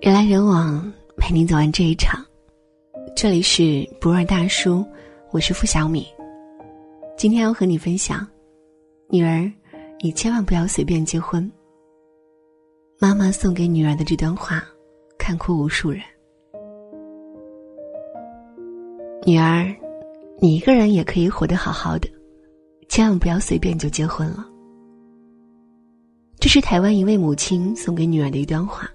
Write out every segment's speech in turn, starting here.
人来人往，陪你走完这一场。这里是不二大叔，我是付小米。今天要和你分享，女儿，你千万不要随便结婚。妈妈送给女儿的这段话，看哭无数人。女儿，你一个人也可以活得好好的，千万不要随便就结婚了。这是台湾一位母亲送给女儿的一段话。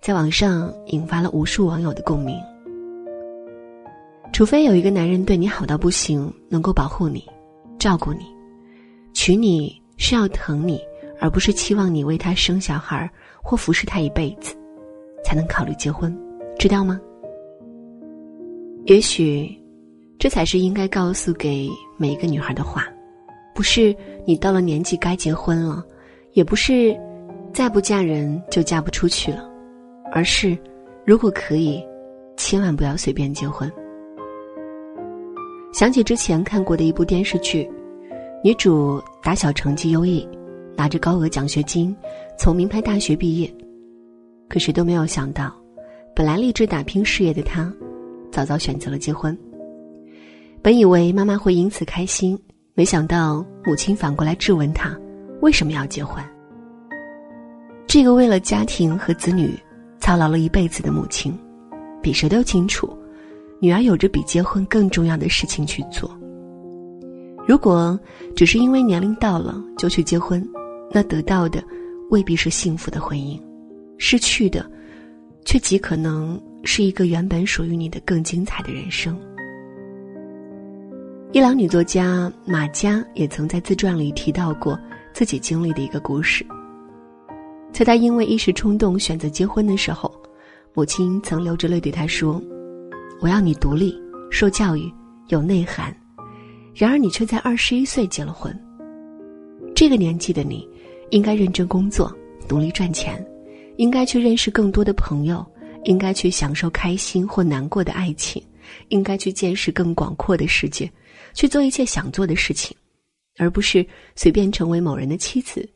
在网上引发了无数网友的共鸣。除非有一个男人对你好到不行，能够保护你、照顾你，娶你是要疼你，而不是期望你为他生小孩或服侍他一辈子，才能考虑结婚，知道吗？也许，这才是应该告诉给每一个女孩的话，不是你到了年纪该结婚了，也不是再不嫁人就嫁不出去了。而是，如果可以，千万不要随便结婚。想起之前看过的一部电视剧，女主打小成绩优异，拿着高额奖学金，从名牌大学毕业，可谁都没有想到，本来立志打拼事业的她，早早选择了结婚。本以为妈妈会因此开心，没想到母亲反过来质问她为什么要结婚。这个为了家庭和子女。操劳了一辈子的母亲，比谁都清楚，女儿有着比结婚更重要的事情去做。如果只是因为年龄到了就去结婚，那得到的未必是幸福的婚姻，失去的，却极可能是一个原本属于你的更精彩的人生。伊朗女作家马佳也曾在自传里提到过自己经历的一个故事。在他因为一时冲动选择结婚的时候，母亲曾流着泪对他说：“我要你独立、受教育、有内涵。”然而你却在二十一岁结了婚。这个年纪的你，应该认真工作，努力赚钱，应该去认识更多的朋友，应该去享受开心或难过的爱情，应该去见识更广阔的世界，去做一切想做的事情，而不是随便成为某人的妻子。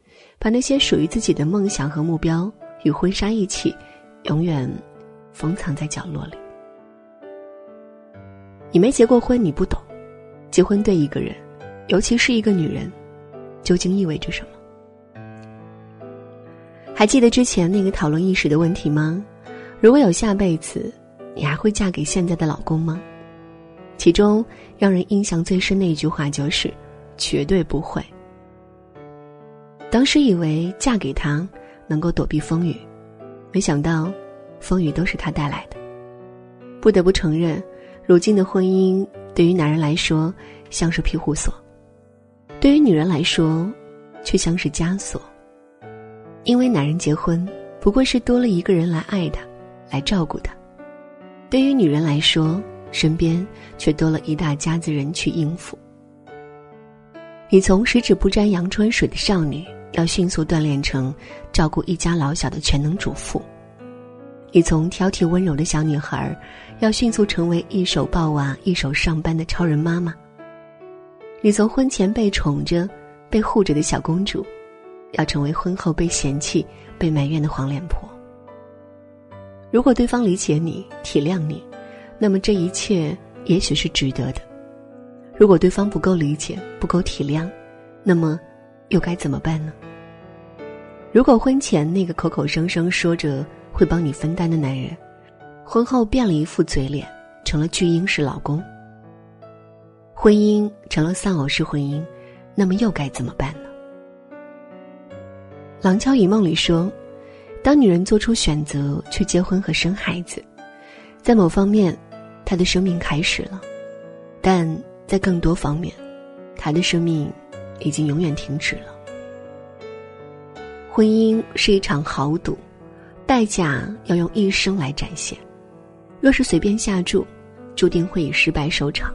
把那些属于自己的梦想和目标与婚纱一起，永远封藏在角落里。你没结过婚，你不懂，结婚对一个人，尤其是一个女人，究竟意味着什么？还记得之前那个讨论意识的问题吗？如果有下辈子，你还会嫁给现在的老公吗？其中让人印象最深的一句话就是：“绝对不会。”当时以为嫁给他能够躲避风雨，没想到风雨都是他带来的。不得不承认，如今的婚姻对于男人来说像是庇护所，对于女人来说却像是枷锁。因为男人结婚不过是多了一个人来爱他，来照顾他；对于女人来说，身边却多了一大家子人去应付。你从十指不沾阳春水的少女。要迅速锻炼成照顾一家老小的全能主妇。你从挑剔温柔的小女孩，要迅速成为一手抱娃、一手上班的超人妈妈。你从婚前被宠着、被护着的小公主，要成为婚后被嫌弃、被埋怨的黄脸婆。如果对方理解你、体谅你，那么这一切也许是值得的；如果对方不够理解、不够体谅，那么又该怎么办呢？如果婚前那个口口声声说着会帮你分担的男人，婚后变了一副嘴脸，成了巨婴式老公，婚姻成了丧偶式婚姻，那么又该怎么办呢？《廊桥遗梦》里说，当女人做出选择去结婚和生孩子，在某方面，她的生命开始了；但在更多方面，她的生命已经永远停止了。婚姻是一场豪赌，代价要用一生来展现。若是随便下注，注定会以失败收场。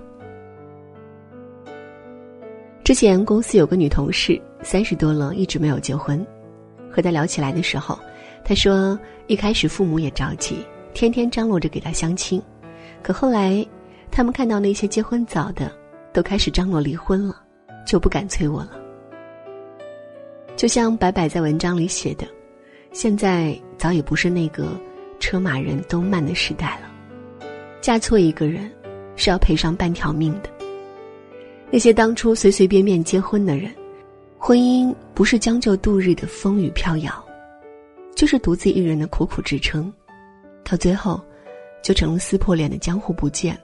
之前公司有个女同事，三十多了，一直没有结婚。和她聊起来的时候，她说一开始父母也着急，天天张罗着给她相亲，可后来，他们看到那些结婚早的，都开始张罗离婚了，就不敢催我了。就像白白在文章里写的，现在早已不是那个车马人都慢的时代了。嫁错一个人，是要赔上半条命的。那些当初随随便便结婚的人，婚姻不是将就度日的风雨飘摇，就是独自一人的苦苦支撑，到最后，就成了撕破脸的江湖不见。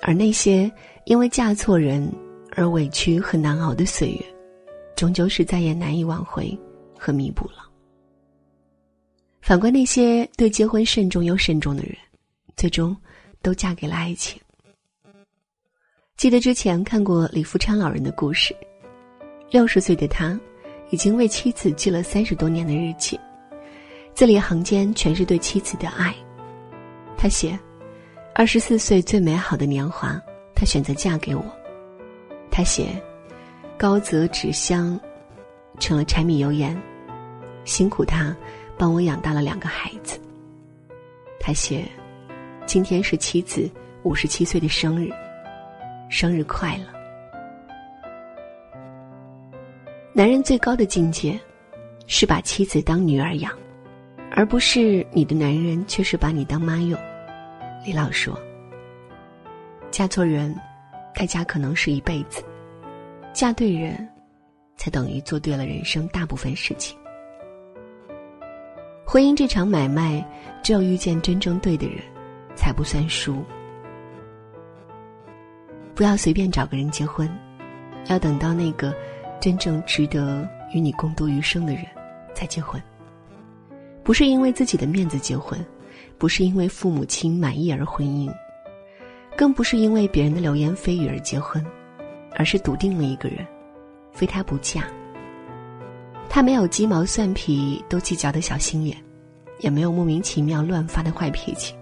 而那些因为嫁错人而委屈和难熬的岁月，终究是再也难以挽回和弥补了。反观那些对结婚慎重又慎重的人，最终都嫁给了爱情。记得之前看过李富昌老人的故事，六十岁的他，已经为妻子记了三十多年的日记，字里行间全是对妻子的爱。他写。二十四岁最美好的年华，他选择嫁给我。他写：“高泽纸箱，成了柴米油盐，辛苦他帮我养大了两个孩子。”他写：“今天是妻子五十七岁的生日，生日快乐。”男人最高的境界，是把妻子当女儿养，而不是你的男人却是把你当妈用。李老说：“嫁错人，代价可能是一辈子；嫁对人，才等于做对了人生大部分事情。婚姻这场买卖，只有遇见真正对的人，才不算输。不要随便找个人结婚，要等到那个真正值得与你共度余生的人，才结婚。不是因为自己的面子结婚。”不是因为父母亲满意而婚姻，更不是因为别人的流言蜚语而结婚，而是笃定了一个人，非他不嫁。他没有鸡毛蒜皮都计较的小心眼，也没有莫名其妙乱发的坏脾气，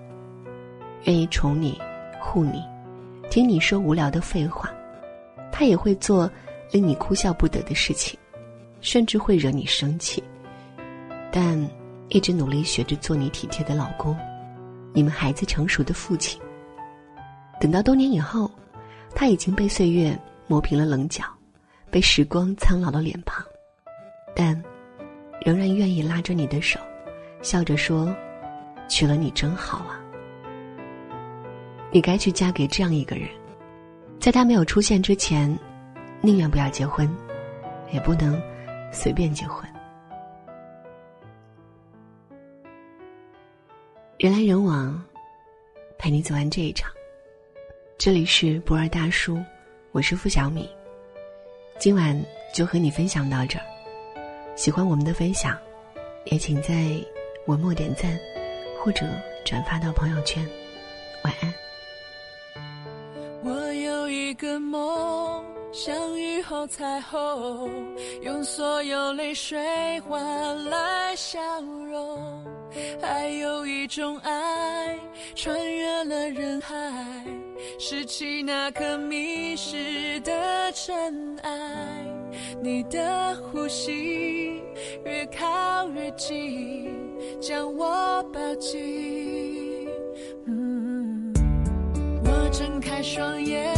愿意宠你、护你，听你说无聊的废话，他也会做令你哭笑不得的事情，甚至会惹你生气，但。一直努力学着做你体贴的老公，你们孩子成熟的父亲。等到多年以后，他已经被岁月磨平了棱角，被时光苍老了脸庞，但仍然愿意拉着你的手，笑着说：“娶了你真好啊。”你该去嫁给这样一个人，在他没有出现之前，宁愿不要结婚，也不能随便结婚。人来人往，陪你走完这一场。这里是不二大叔，我是付小米。今晚就和你分享到这儿。喜欢我们的分享，也请在文末点赞或者转发到朋友圈。晚安。我有一个梦，像雨后彩虹，用所有泪水换来笑容。还有一种爱，穿越了人海，拾起那颗迷失的尘埃。你的呼吸越靠越近，将我抱紧。我睁开双眼，